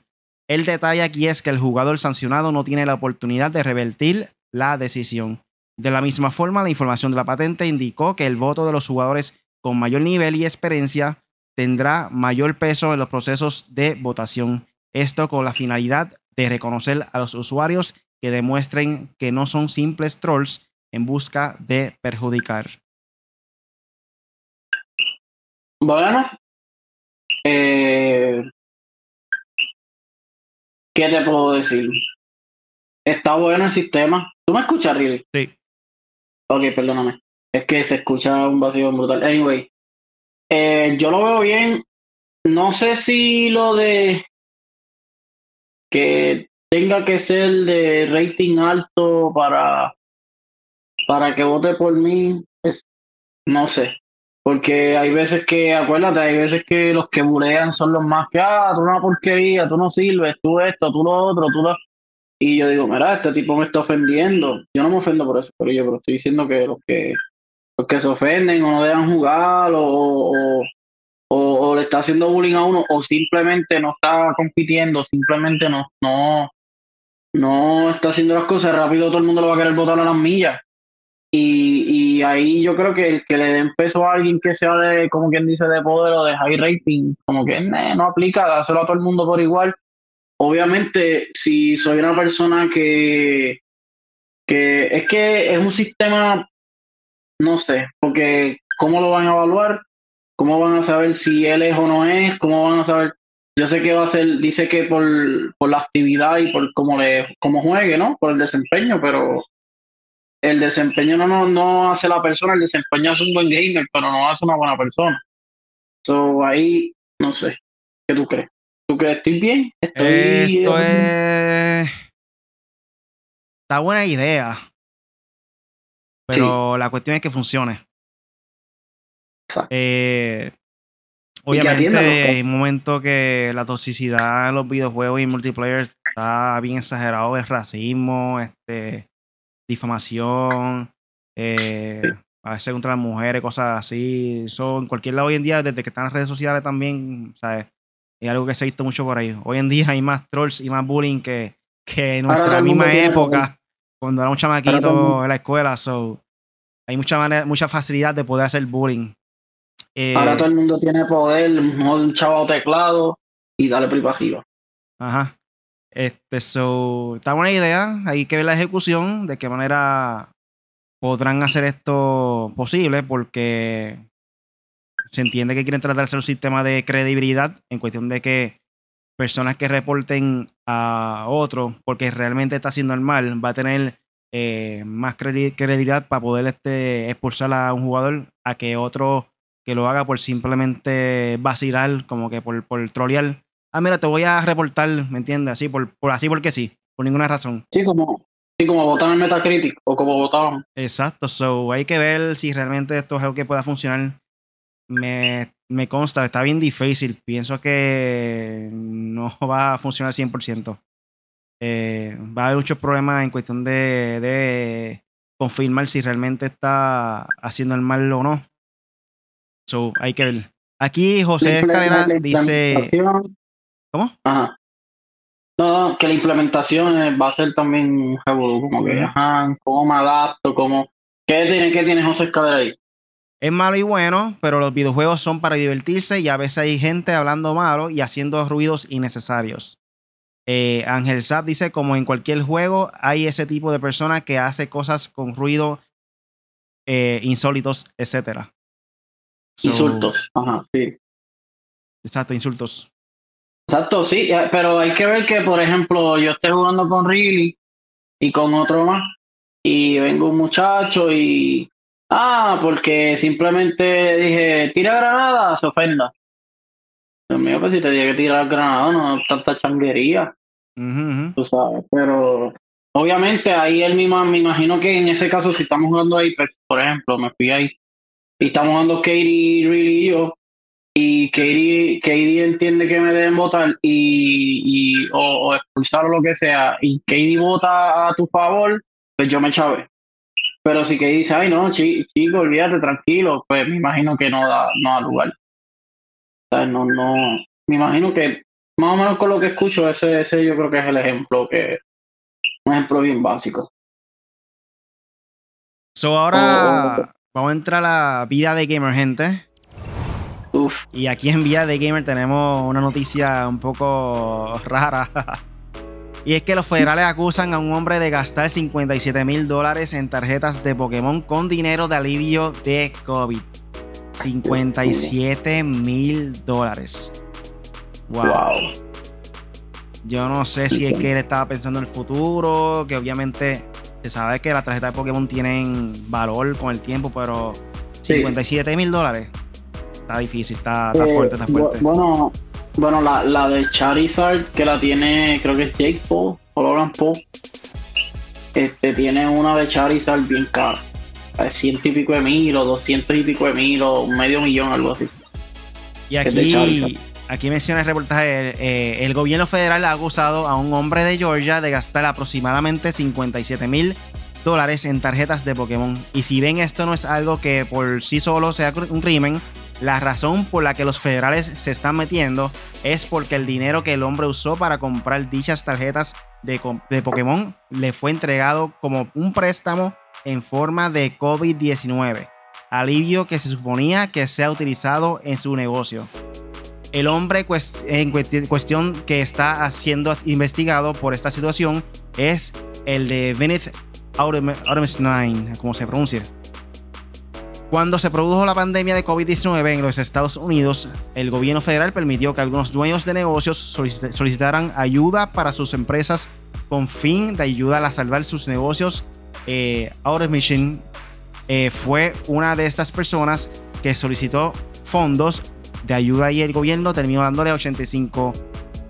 El detalle aquí es que el jugador sancionado no tiene la oportunidad de revertir la decisión. De la misma forma, la información de la patente indicó que el voto de los jugadores con mayor nivel y experiencia tendrá mayor peso en los procesos de votación. Esto con la finalidad de reconocer a los usuarios que demuestren que no son simples trolls en busca de perjudicar. Bueno, eh, ¿qué te puedo decir? Está bueno el sistema. ¿Tú me escuchas, Riley? Sí. Ok, perdóname. Es que se escucha un vacío brutal. Anyway, eh, yo lo veo bien. No sé si lo de que tenga que ser de rating alto para, para que vote por mí, no sé. Porque hay veces que, acuérdate, hay veces que los que bulean son los más que, ah, tú una porquería, tú no sirves, tú esto, tú lo otro, tú lo... Y yo digo, mira, este tipo me está ofendiendo. Yo no me ofendo por eso, pero yo pero estoy diciendo que los que los que se ofenden o no dejan jugar o, o, le está haciendo bullying a uno o simplemente no está compitiendo, simplemente no, no, no está haciendo las cosas rápido, todo el mundo lo va a querer votar a las millas. Y, y ahí yo creo que el que le den peso a alguien que sea de, como quien dice, de poder o de high rating, como que no aplica, dáselo a todo el mundo por igual obviamente, si soy una persona que, que es que es un sistema, no sé, porque ¿cómo lo van a evaluar? ¿Cómo van a saber si él es o no es? ¿Cómo van a saber? Yo sé que va a ser, dice que por, por la actividad y por cómo, le, cómo juegue, ¿no? Por el desempeño, pero el desempeño no, no, no hace la persona, el desempeño es un buen gamer, pero no hace una buena persona. So, ahí, no sé, ¿qué tú crees? ¿Tú crees que estoy bien? Estoy... Esto es... Está buena idea. Pero la cuestión es que funcione. Exacto. Eh, obviamente hay un momento que la toxicidad en los videojuegos y multiplayer está bien exagerado, el racismo, este, difamación, eh, a veces contra las mujeres, cosas así. Eso en cualquier lado hoy en día, desde que están las redes sociales también, ¿sabes? Es algo que se ha visto mucho por ahí. Hoy en día hay más trolls y más bullying que, que en nuestra misma tiene época, cuando era un chamaquito en la escuela. So, hay mucha, manera, mucha facilidad de poder hacer bullying. Eh, Ahora todo el mundo tiene poder, un chavo teclado y dale para arriba. Ajá. Este, so, está buena idea. Hay que ver la ejecución, de qué manera podrán hacer esto posible, porque se entiende que quieren tratarse un sistema de credibilidad en cuestión de que personas que reporten a otro porque realmente está haciendo el mal va a tener eh, más credi- credibilidad para poder este, expulsar a un jugador a que otro que lo haga por simplemente vacilar, como que por, por trolear. Ah, mira, te voy a reportar, ¿me entiendes? Así, por, por así porque sí, por ninguna razón. Sí, como, sí, como votaron en Metacritic o como votaron. Exacto, so hay que ver si realmente esto es algo que pueda funcionar. Me, me consta, está bien difícil. Pienso que no va a funcionar 100%. Eh, va a haber muchos problemas en cuestión de, de confirmar si realmente está haciendo el mal o no. So, hay que ver. Aquí José Escalera dice. ¿Cómo? Ajá. No, no, que la implementación eh, va a ser también como que, ajá, cómo me adapto, cómo... ¿Qué tiene, qué tiene José Escalera ahí? Es malo y bueno, pero los videojuegos son para divertirse y a veces hay gente hablando malo y haciendo ruidos innecesarios. Eh, Ángel Zap dice, como en cualquier juego, hay ese tipo de persona que hace cosas con ruido eh, insólitos, etc. Insultos. Ajá, sí. Exacto, insultos. Exacto, sí, eh, pero hay que ver que, por ejemplo, yo estoy jugando con Riley y con otro más, y vengo un muchacho y. Ah, porque simplemente dije, tira granada, se ofenda. Dios mío, pues si te dije que tirar granada, no tanta changuería, ujú. tú sabes, pero. Obviamente ahí él mismo, me imagino que en ese caso, si estamos jugando Apex, por ejemplo, me fui ahí, y estamos jugando Katie, Riley y yo, y Katie, Katie entiende que me deben votar y, y o, o expulsar o lo que sea, y Katie vota a tu favor, pues yo me chavé. Pero si Katie dice, ay no, chi- chico, olvídate, tranquilo, pues me imagino que no da, no da lugar. O sea, no, no, me imagino que más o menos con lo que escucho, ese, ese yo creo que es el ejemplo que, un ejemplo bien básico. So ahora vamos a entrar a la vida de gamer, gente. Uf, Y aquí en Vida de Gamer tenemos una noticia un poco rara. Y es que los federales acusan a un hombre de gastar 57 mil dólares en tarjetas de Pokémon con dinero de alivio de COVID. 57 mil dólares. Wow. wow. Yo no sé si es que él estaba pensando en el futuro, que obviamente se sabe que las tarjetas de Pokémon tienen valor con el tiempo, pero Sí. 57 mil dólares. Está difícil, está, está Eh, fuerte, está fuerte. Bueno, bueno la, la de Charizard, que la tiene, creo que es Jake Paul o Logan Paul, este, tiene una de Charizard bien cara. Es ciento y pico de mil o doscientos y pico de mil o medio millón, algo así. Y de aquí, aquí menciona el reportaje, eh, el gobierno federal ha acusado a un hombre de Georgia de gastar aproximadamente 57 mil dólares en tarjetas de Pokémon. Y si ven esto no es algo que por sí solo sea un crimen, la razón por la que los federales se están metiendo es porque el dinero que el hombre usó para comprar dichas tarjetas de, Pokémon le fue entregado como un préstamo en forma de COVID-19 alivio que se suponía que sea utilizado en su negocio. El hombre en cuesti- cuestión que está siendo investigado por esta situación es el de Bennett Automstein, como se pronuncia. Cuando se produjo la pandemia de COVID-19 en los Estados Unidos, el gobierno federal permitió que algunos dueños de negocios solicit- solicitaran ayuda para sus empresas con fin de ayudar a salvar sus negocios. Eh, Automation eh, fue una de estas personas que solicitó fondos de ayuda y el gobierno terminó dándole 85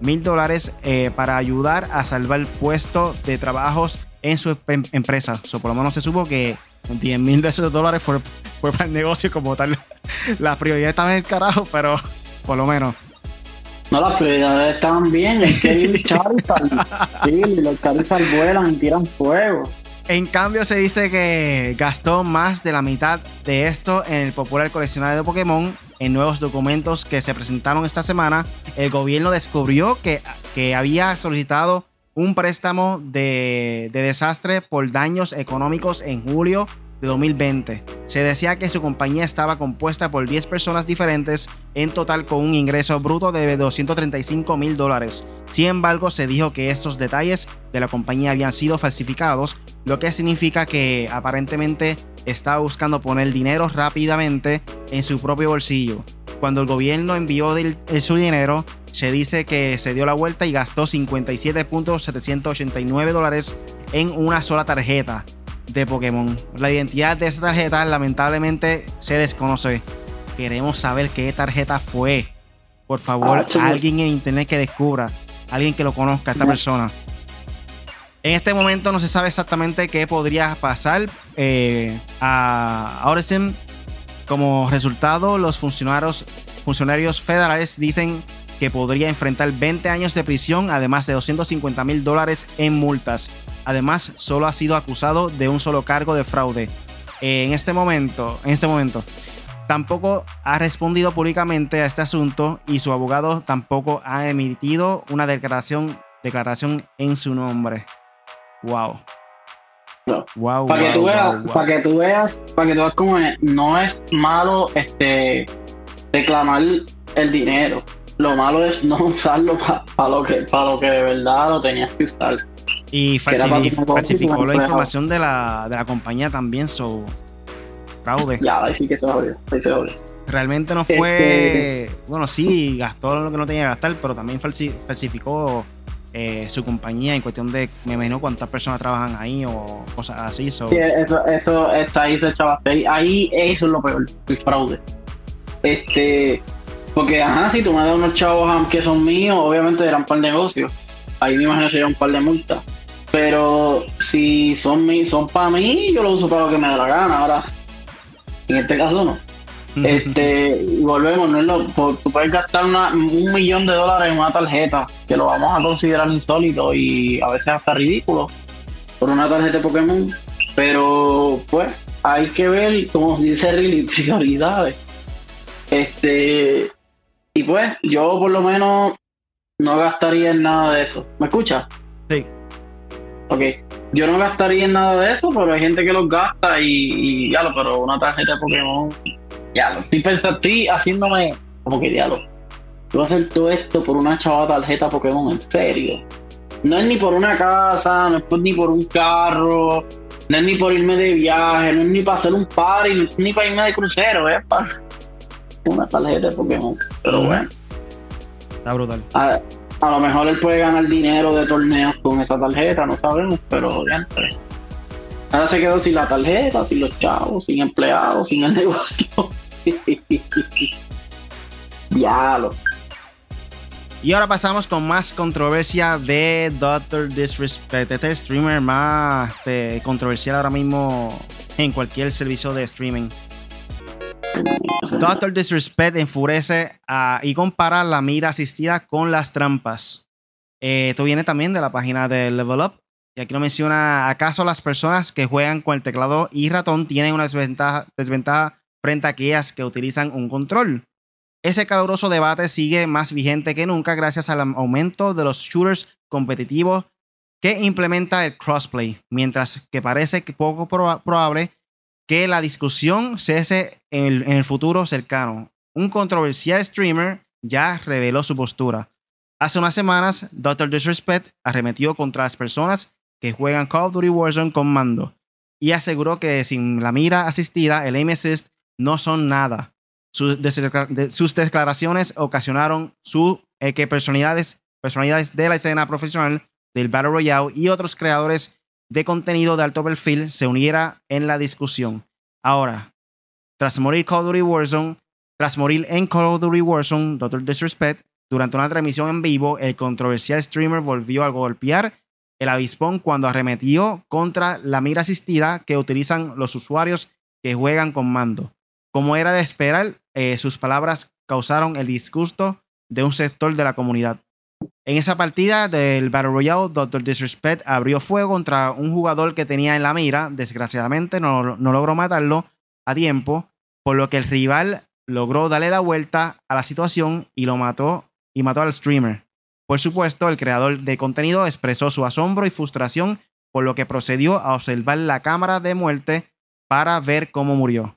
mil dólares eh, para ayudar a salvar el puesto de trabajos en su em- empresa. So, por lo menos se supo que 10 mil de esos dólares fue, fue para el negocio como tal. La prioridad estaba en el carajo, pero por lo menos. No, las prioridades estaban bien. Es que el Charizard. sí, los Charizard vuelan y tiran fuego. En cambio, se dice que gastó más de la mitad de esto en el popular coleccionario de Pokémon. En nuevos documentos que se presentaron esta semana, el gobierno descubrió que, que había solicitado un préstamo de, de desastre por daños económicos en julio de 2020. Se decía que su compañía estaba compuesta por 10 personas diferentes, en total con un ingreso bruto de 235 mil dólares. Sin embargo, se dijo que estos detalles de la compañía habían sido falsificados, lo que significa que aparentemente estaba buscando poner dinero rápidamente en su propio bolsillo. Cuando el gobierno envió su dinero, se dice que se dio la vuelta y gastó 57.789 dólares en una sola tarjeta de Pokémon. La identidad de esa tarjeta lamentablemente se desconoce. Queremos saber qué tarjeta fue. Por favor, ah, alguien en internet que descubra, alguien que lo conozca, esta persona. En este momento no se sabe exactamente qué podría pasar eh, a Orison. Como resultado, los funcionarios, funcionarios federales dicen que podría enfrentar 20 años de prisión, además de 250 mil dólares en multas. Además, solo ha sido acusado de un solo cargo de fraude. En este momento, en este momento, tampoco ha respondido públicamente a este asunto y su abogado tampoco ha emitido una declaración, declaración en su nombre. Wow. Wow, para, que tú veas, para que tú veas, para que tú veas cómo no es malo este reclamar el dinero lo malo es no usarlo para lo, que, para lo que de verdad lo tenías que usar. Y falsificó, la información de la, de la compañía también, so fraude. Ya, ahí sí que se jodió, ahí se Realmente no fue. Este, bueno, sí, gastó lo que no tenía que gastar, pero también falsificó eh, su compañía en cuestión de, me imagino, cuántas personas trabajan ahí o cosas así. So. Sí, eso, eso está ahí, ahí, eso es lo peor, el fraude. Este, porque, ajá, si tú me das unos chavos que son míos, obviamente eran par de negocios. Ahí me imagino sería un par de multas. Pero si son, son para mí, yo lo uso para lo que me da la gana. Ahora, en este caso no. este, volvemos, no es lo, tú puedes gastar un millón de dólares en una tarjeta, que lo vamos a considerar insólito y a veces hasta ridículo, por una tarjeta de Pokémon. Pero, pues, hay que ver, como dice, prioridades. Este, y pues, yo por lo menos no gastaría en nada de eso. ¿Me escuchas? Sí. Ok. Yo no gastaría en nada de eso, pero hay gente que los gasta y, ya lo, pero una tarjeta de Pokémon, ya lo. Estoy pensando, estoy haciéndome como que ya lo. Voy a hacer todo esto por una chava tarjeta Pokémon, en serio. No es ni por una casa, no es ni por un carro, no es ni por irme de viaje, no es ni para hacer un party, no es ni para irme de crucero, ¿eh? Una tarjeta de Pokémon. Pero bueno. Está brutal. A, lo mejor él puede ganar dinero de torneos con esa tarjeta, no sabemos, pero ya Ahora se quedó sin la tarjeta, sin los chavos, sin empleados, sin el negocio. Diablo. Y ahora pasamos con más controversia de Doctor Disrespect. Este streamer más este, controversial ahora mismo en cualquier servicio de streaming. Doctor Disrespect enfurece y compara la mira asistida con las trampas. Eh, esto viene también de la página de Level Up. Y aquí nos menciona, ¿acaso las personas que juegan con el teclado y ratón tienen una desventaja frente a aquellas que utilizan un control? Ese caluroso debate sigue más vigente que nunca gracias al aumento de los shooters competitivos que implementa el crossplay, mientras que parece poco probable que la discusión cese en el, futuro cercano. Un controversial streamer ya reveló su postura. Hace unas semanas, Dr. Disrespect arremetió contra las personas que juegan Call of Duty Warzone con mando y aseguró que sin la mira asistida, el aim assist no son nada. Sus, declaraciones ocasionaron eh, que personalidades, personalidades de la escena profesional del Battle Royale y otros creadores de contenido de alto perfil se uniera en la discusión. Ahora, tras morir Call of tras morir en Call of Duty Warzone, Dr. Disrespect, durante una transmisión en vivo, el controversial streamer volvió a golpear el avispón cuando arremetió contra la mira asistida que utilizan los usuarios que juegan con mando. Como era de esperar, eh, sus palabras causaron el disgusto de un sector de la comunidad. En esa partida del Battle Royale, Dr. Disrespect abrió fuego contra un jugador que tenía en la mira. Desgraciadamente no, no logró matarlo a tiempo, por lo que el rival logró darle la vuelta a la situación y lo mató y mató al streamer. Por supuesto, el creador de contenido expresó su asombro y frustración, por lo que procedió a observar la cámara de muerte para ver cómo murió.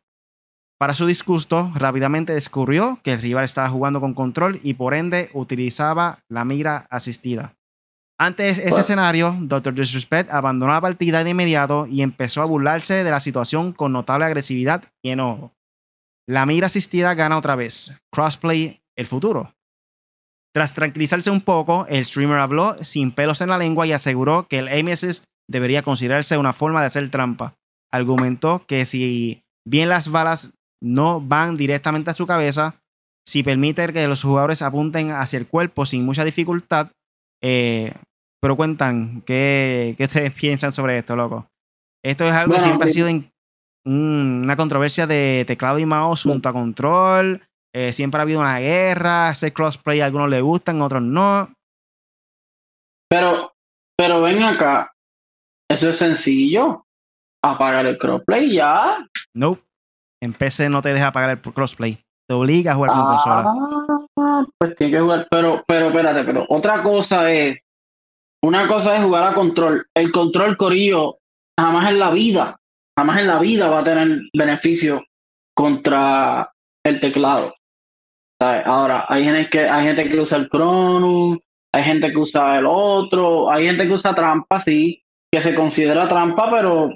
Para su disgusto, rápidamente descubrió que el rival estaba jugando con control y por ende utilizaba la mira asistida. Ante ese escenario, Dr. Disrespect abandonó la partida de inmediato y empezó a burlarse de la situación con notable agresividad y enojo. La mira asistida gana otra vez. Crossplay, el futuro. Tras tranquilizarse un poco, el streamer habló sin pelos en la lengua y aseguró que el aim assist debería considerarse una forma de hacer trampa. Argumentó que si bien las balas no van directamente a su cabeza, si permite que los jugadores apunten hacia el cuerpo sin mucha dificultad, eh, pero cuentan, ¿qué, ¿qué ustedes piensan sobre esto, loco? Esto es algo que siempre ha sido una controversia de teclado y mouse junto a control. Eh, siempre ha habido una guerra, ese crossplay a algunos les gustan, a otros no. Pero, pero ven acá, eso es sencillo. Apagar el crossplay ya. No, en PC no te deja apagar el crossplay. Te obliga a jugar con consola. Ah, pues tiene que jugar, pero, pero espérate, pero otra cosa es, una cosa es jugar a control. El control corillo jamás en la vida, jamás en la vida va a tener beneficio contra el teclado. Ahora, hay gente que, hay gente que usa el Cronus, hay gente que usa el otro, hay gente que usa trampa, sí, que se considera trampa, pero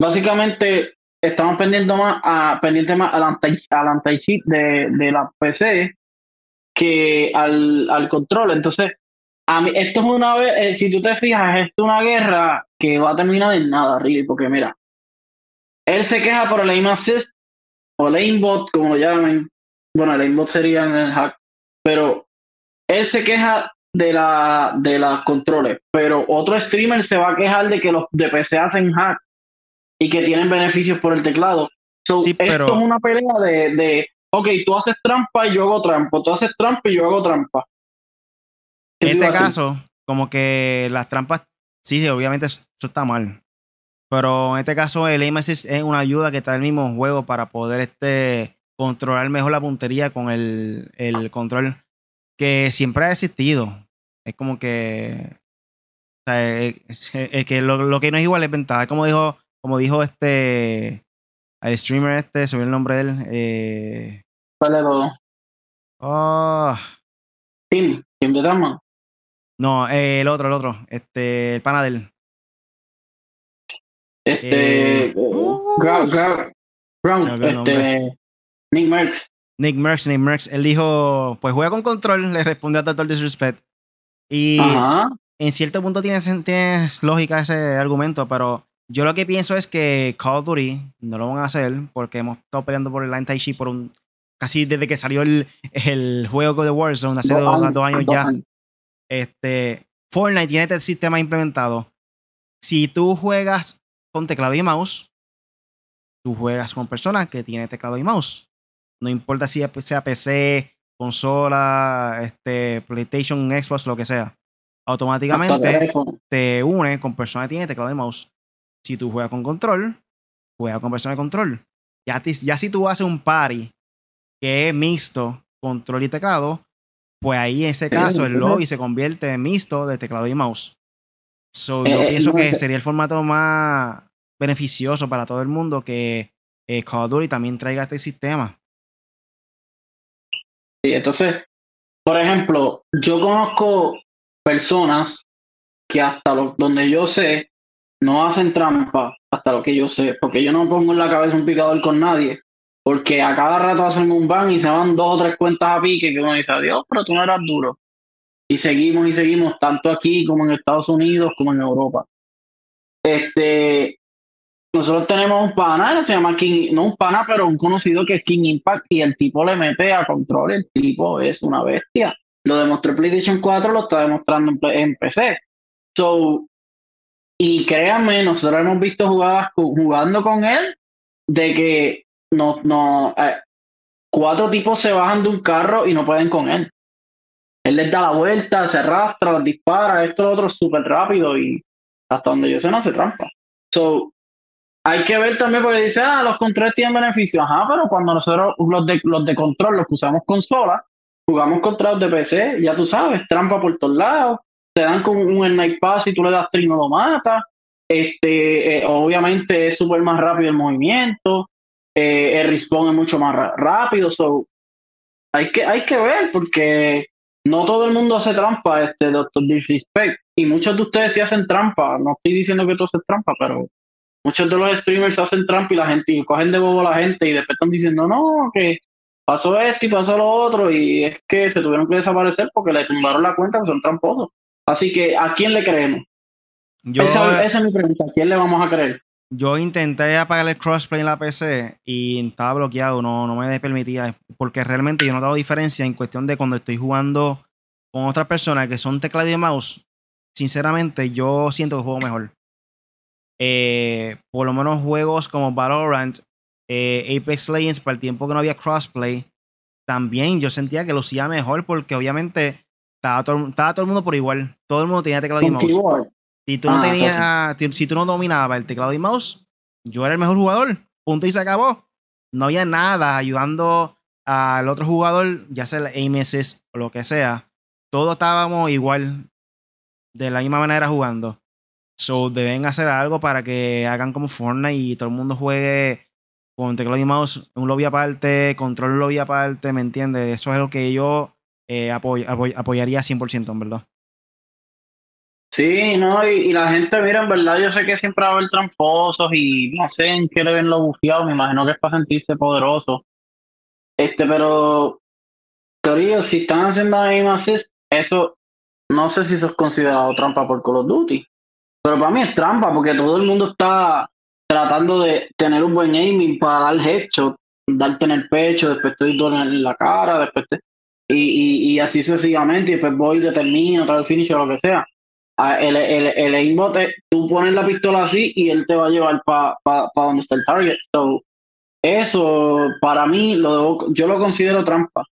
básicamente estamos pendientes más a pendiente más al anti, de, de la PC que al, al control. Entonces, a mí, esto es una vez, eh, si tú te fijas, esto es una guerra que va a terminar en nada, Ricky, porque mira, él se queja por el aim o el aimbot, como lo llamen, bueno, el aimbot sería en el hack, pero él se queja de la de las controles, pero otro streamer se va a quejar de que los de PC hacen hack y que tienen beneficios por el teclado. sí, pero... Esto es una pelea de, de, ok, tú haces trampa y yo hago trampa, tú haces trampa y yo hago trampa. En este caso, como que las trampas, sí, obviamente eso está mal. Pero en este caso, el aim es una ayuda que está en el mismo juego para poder este, controlar mejor la puntería con el, el control que siempre ha existido. Es como que. O sea, es, que lo, que no es igual es ventaja. Como dijo, como dijo este. El streamer este, se el nombre de él. Eh, ¿Cuál? Oh. Tim, Tim de Dama. No, eh, el otro, el otro. Este, el panadel. Este. Eh, Ground, este, Nick Merckx. Nick Merckx, Nick Merckx. Él dijo, pues juega con control, le respondió a Total Disrespect. Y en cierto punto tienes, tienes lógica ese argumento, pero yo lo que pienso es que Call of Duty no lo van a hacer porque hemos estado peleando por el anti Chi por un casi desde que salió el, el juego de Warzone hace dos, dos, años ya. Este, Fortnite tiene este sistema implementado. Si tú juegas con teclado y mouse, tú juegas con personas que tienen teclado y mouse. No importa si sea PC, consola, este, PlayStation, Xbox, lo que sea. Automáticamente te une con personas que tienen teclado y mouse. Si tú juegas con control, juega con personas de control. Ya, ya si tú haces un party que es mixto, control y teclado, pues ahí en ese caso el lobby se convierte en mixto de teclado y mouse. So, yo eh, pienso que sería el formato más beneficioso para todo el mundo que eh, Call of Duty también traiga este sistema. Sí, entonces, por ejemplo, yo conozco personas que hasta lo, donde yo sé no hacen trampa, hasta lo que yo sé, porque yo no pongo en la cabeza un picador con nadie. Porque a cada rato hacen un ban y se van dos o tres cuentas a pique que uno dice, adiós, pero tú no eras duro. Y seguimos y seguimos, tanto aquí como en Estados Unidos como en Europa. Este, nosotros tenemos un pana que se llama King, no un pana, pero un conocido que es King Impact y el tipo le mete a control, el tipo es una bestia. Lo demostró PlayStation 4, lo está demostrando en, PC. So, Y créanme, nosotros hemos visto jugadas jugando con él de que no, no, eh, cuatro tipos se bajan de un carro y no pueden con él. Él les da la vuelta, se arrastra, dispara, esto, lo otro, súper rápido y hasta donde yo sé no hace trampa. So, hay que ver también porque dice, ah, los controles tienen beneficios. Ajá, pero cuando nosotros los de, los de control los usamos consola, jugamos contra los de PC, ya tú sabes, trampa por todos lados, te dan con un Night Pass y tú le das trino lo mata. Este, eh, obviamente es súper más rápido el movimiento, eh, el respawn es mucho más rápido, so, hay que, hay que ver porque no todo el mundo hace trampa, este Doctor Disrespect, y muchos de ustedes sí hacen trampa, no estoy diciendo que tú haces trampa, pero muchos de los streamers hacen trampa y la gente, y cogen de bobo a la gente y después están diciendo, no, que pasó esto y pasó lo otro, y es que se tuvieron que desaparecer porque le tumbaron la cuenta que son tramposos. Así que, ¿a quién le creemos? esa, esa, es mi pregunta, ¿a quién le vamos a creer? Yo intenté apagar el crossplay en la PC y estaba bloqueado, no, no me permitía, porque realmente yo no he dado diferencia en cuestión de cuando estoy jugando con otras personas que son teclado y mouse. Sinceramente, yo siento que juego mejor. Eh, por lo menos juegos como Valorant, eh, Apex Legends, para el tiempo que no había crossplay, también yo sentía que lo hacía mejor porque obviamente estaba todo, estaba todo el mundo por igual. Todo el mundo tenía teclado y mouse. Si tú no ah, tenías, si tú no dominabas el teclado y mouse, yo era el mejor jugador. Punto y se acabó. No había nada ayudando al otro jugador, ya sea el aim assist o lo que sea. Todos estábamos igual, de la misma manera jugando. So, deben hacer algo para que hagan como Fortnite y todo el mundo juegue con teclado y mouse, un lobby aparte, control lobby aparte, ¿me entiendes? Eso es lo que yo eh, apoyaría 100%, en verdad. Sí, no, y, la gente, mira, en verdad, yo sé que siempre va a haber tramposos y no sé en qué le ven lo bufiado, me imagino que es para sentirse poderoso. Este, pero, teoría, si están haciendo aim assist, eso, no sé si eso es considerado trampa por Call of Duty, pero para mí es trampa porque todo el mundo está tratando de tener un buen aiming para dar headshot, darte en el pecho, después te doy en la cara, después te, y, y, así sucesivamente, y después voy y determino, tal finish o lo que sea el, el, el aimbot, tú pones la pistola así y él te va a llevar para pa, pa donde está el target. So, eso para mí lo yo lo considero trampa.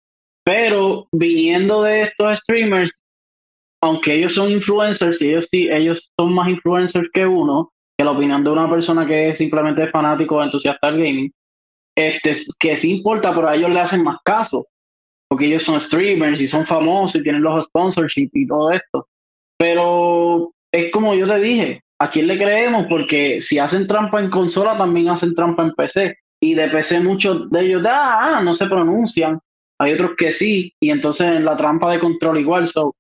Pero viniendo de estos streamers, aunque ellos son influencers, y ellos sí, ellos son más influencers que uno, que la opinión de una persona que es simplemente fanático o entusiasta del gaming, este, que sí importa, pero a ellos le hacen más caso, porque ellos son streamers y son famosos y tienen los sponsorships y todo esto. Pero es como yo te dije, ¿a quién le creemos? Porque si hacen trampa en consola, también hacen trampa en PC. Y de PC muchos de ellos ah, ah, no se pronuncian. Hay otros que sí. Y entonces en la trampa de control igual. So,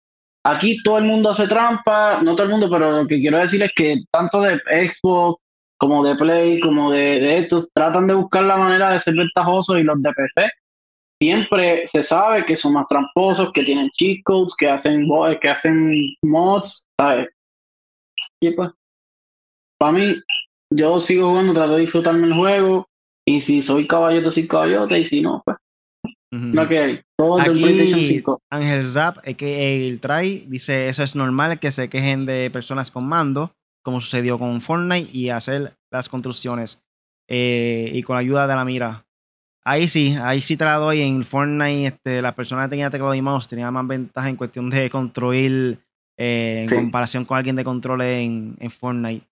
aquí todo el mundo hace trampa, no todo el mundo, pero lo que quiero decir es que tanto de Xbox como de Play, como de, de estos, tratan de buscar la manera de ser ventajosos y los de PC siempre se sabe que son más tramposos, que tienen cheat codes, que hacen, que hacen mods, ¿sabes? Y pues, para mí, yo sigo jugando, trato de disfrutarme el juego, y si soy caballota, soy caballota, y si no, pues. Que hay. Todo Aquí, PlayStation 5. Ángel Zap, que el try, dice: Eso es normal que se quejen de personas con mando, como sucedió con Fortnite, y hacer las construcciones. Eh, y con la ayuda de la mira. Ahí sí, ahí sí te la doy. En Fortnite, este, la persona que tenía teclado y mouse tenía más ventaja en cuestión de construir eh, en comparación con alguien de control en, en Fortnite.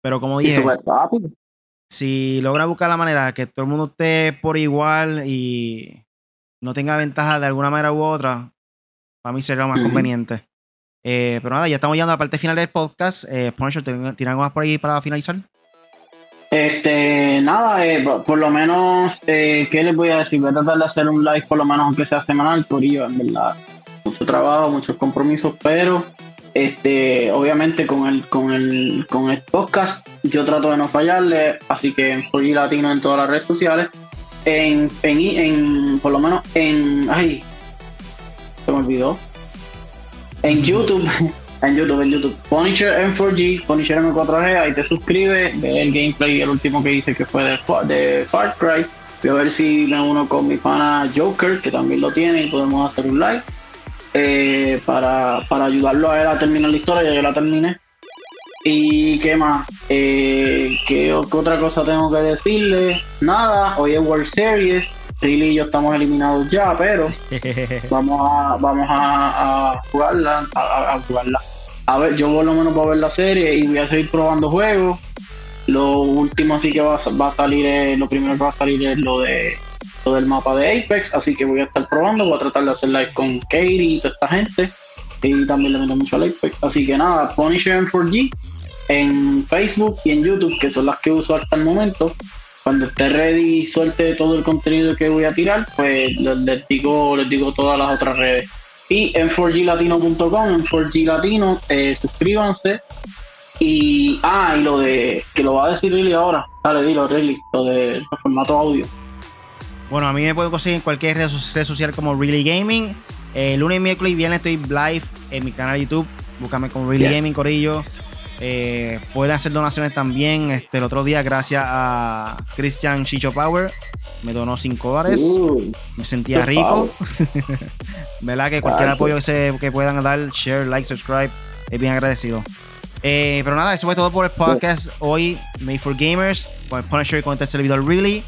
Pero como dije, si logra buscar la manera que todo el mundo esté por igual y no tenga ventaja de alguna manera u otra, para mí sería más conveniente. Eh, pero nada, ya estamos llegando a la parte final del podcast. Eh, ¿tiene algo más por ahí para finalizar? Este, nada, eh, por lo menos, eh, ¿qué les voy a decir? Voy a tratar de hacer un live por lo menos aunque sea semanal, por ello, en verdad. Mucho trabajo, muchos compromisos, pero este, obviamente con el, con el, con el podcast yo trato de no fallarle, así que en Forgy Latino en todas las redes sociales, en, en, en, por lo menos en, ay, se me olvidó, en YouTube en YouTube, en YouTube. Punisher M4G, Punisher M4G, ahí te suscribes, ve el gameplay, el último que hice que fue de, de Far Cry. Voy a ver si me uno con mi pana Joker, que también lo tiene, y podemos hacer un live. Eh, para, para ayudarlo a él a terminar la historia, ya yo la terminé. ¿Y qué más? Eh, ¿qué, otra cosa tengo que decirle? Nada, hoy es World Series. Riley y yo estamos eliminados ya, pero vamos a vamos a, jugarla, a, jugarla. A ver, yo por lo menos voy a ver la serie y voy a seguir probando juegos. Lo último así que va, va a salir, lo primero que va a salir es lo de lo del mapa de Apex, así que voy a estar probando, voy a tratar de hacer live con Katie y toda esta gente. Y también le meto mucho al Apex. Así que nada, Punisher en 4G en Facebook y en YouTube, que son las que uso hasta el momento. Cuando esté ready y suelte todo el contenido que voy a tirar, pues les, digo, les digo todas las otras redes. Y en 4glatino.com, en 4glatino, eh, suscríbanse. Y, ah, y lo de, que lo va a decir Riley ahora. Dale, dilo, Riley, lo de formato audio. Bueno, a mí me pueden conseguir en cualquier red, social como Really Gaming. Eh, lunes, miércoles y viernes estoy live en mi canal de YouTube. Búscame como Really Gaming, Corillo. Eh, pueden hacer donaciones también. Este, el otro día, gracias a Christian Chicho Power, me donó 5 dólares. Uh, me sentía rico. ¿Verdad? Que cualquier apoyo que, se, que puedan dar, share, like, subscribe, es bien agradecido. Eh, pero nada, eso fue todo por el podcast hoy, Made for Gamers, con el Punisher y con este servidor Really.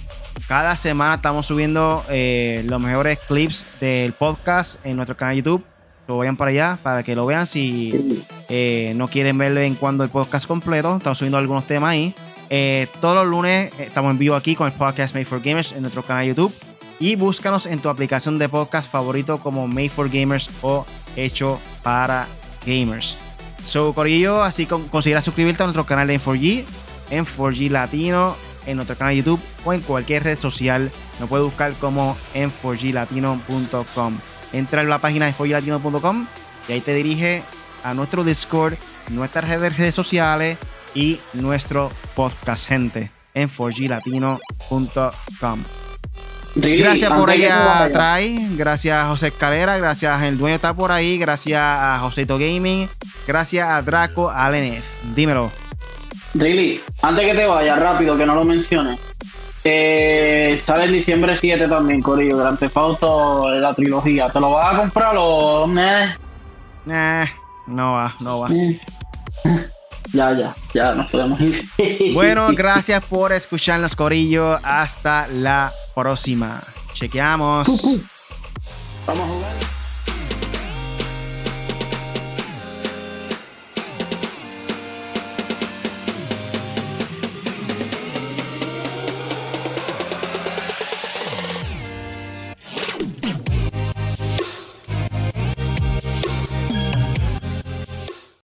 Cada semana estamos subiendo eh, los mejores clips del podcast en nuestro canal de YouTube. Lo vayan para allá para que lo vean. Si eh, no quieren verlo en cuando el podcast completo, estamos subiendo algunos temas ahí. Eh, todos los lunes estamos en vivo aquí con el podcast Made for Gamers en nuestro canal de YouTube. Y búscanos en tu aplicación de podcast favorito como Made for Gamers o Hecho para Gamers. So, Corillo, así considera suscribirte a nuestro canal de M4G, en 4G Latino, en nuestro canal de YouTube o en cualquier red social. Nos puede buscar como en 4glatino.com. Entra en la página de 4glatino.com y ahí te dirige a nuestro Discord, nuestras redes sociales y nuestro podcast, gente, en 4glatino.com. gracias por ahí a Trai, gracias a José Escalera, gracias el dueño está por ahí, gracias a Joseto Gaming, gracias a Draco Alenef. Dímelo. Really, antes que te vaya, rápido, que no lo menciones. Eh, sale el diciembre 7 también, Corillo, Theft Auto, la trilogía. ¿Te lo vas a comprar o...? Nah? No va, no va. Ya, ya, ya nos podemos ir. bueno, gracias por escucharnos, Corillo. Hasta la próxima. Chequeamos. Vamos a jugar.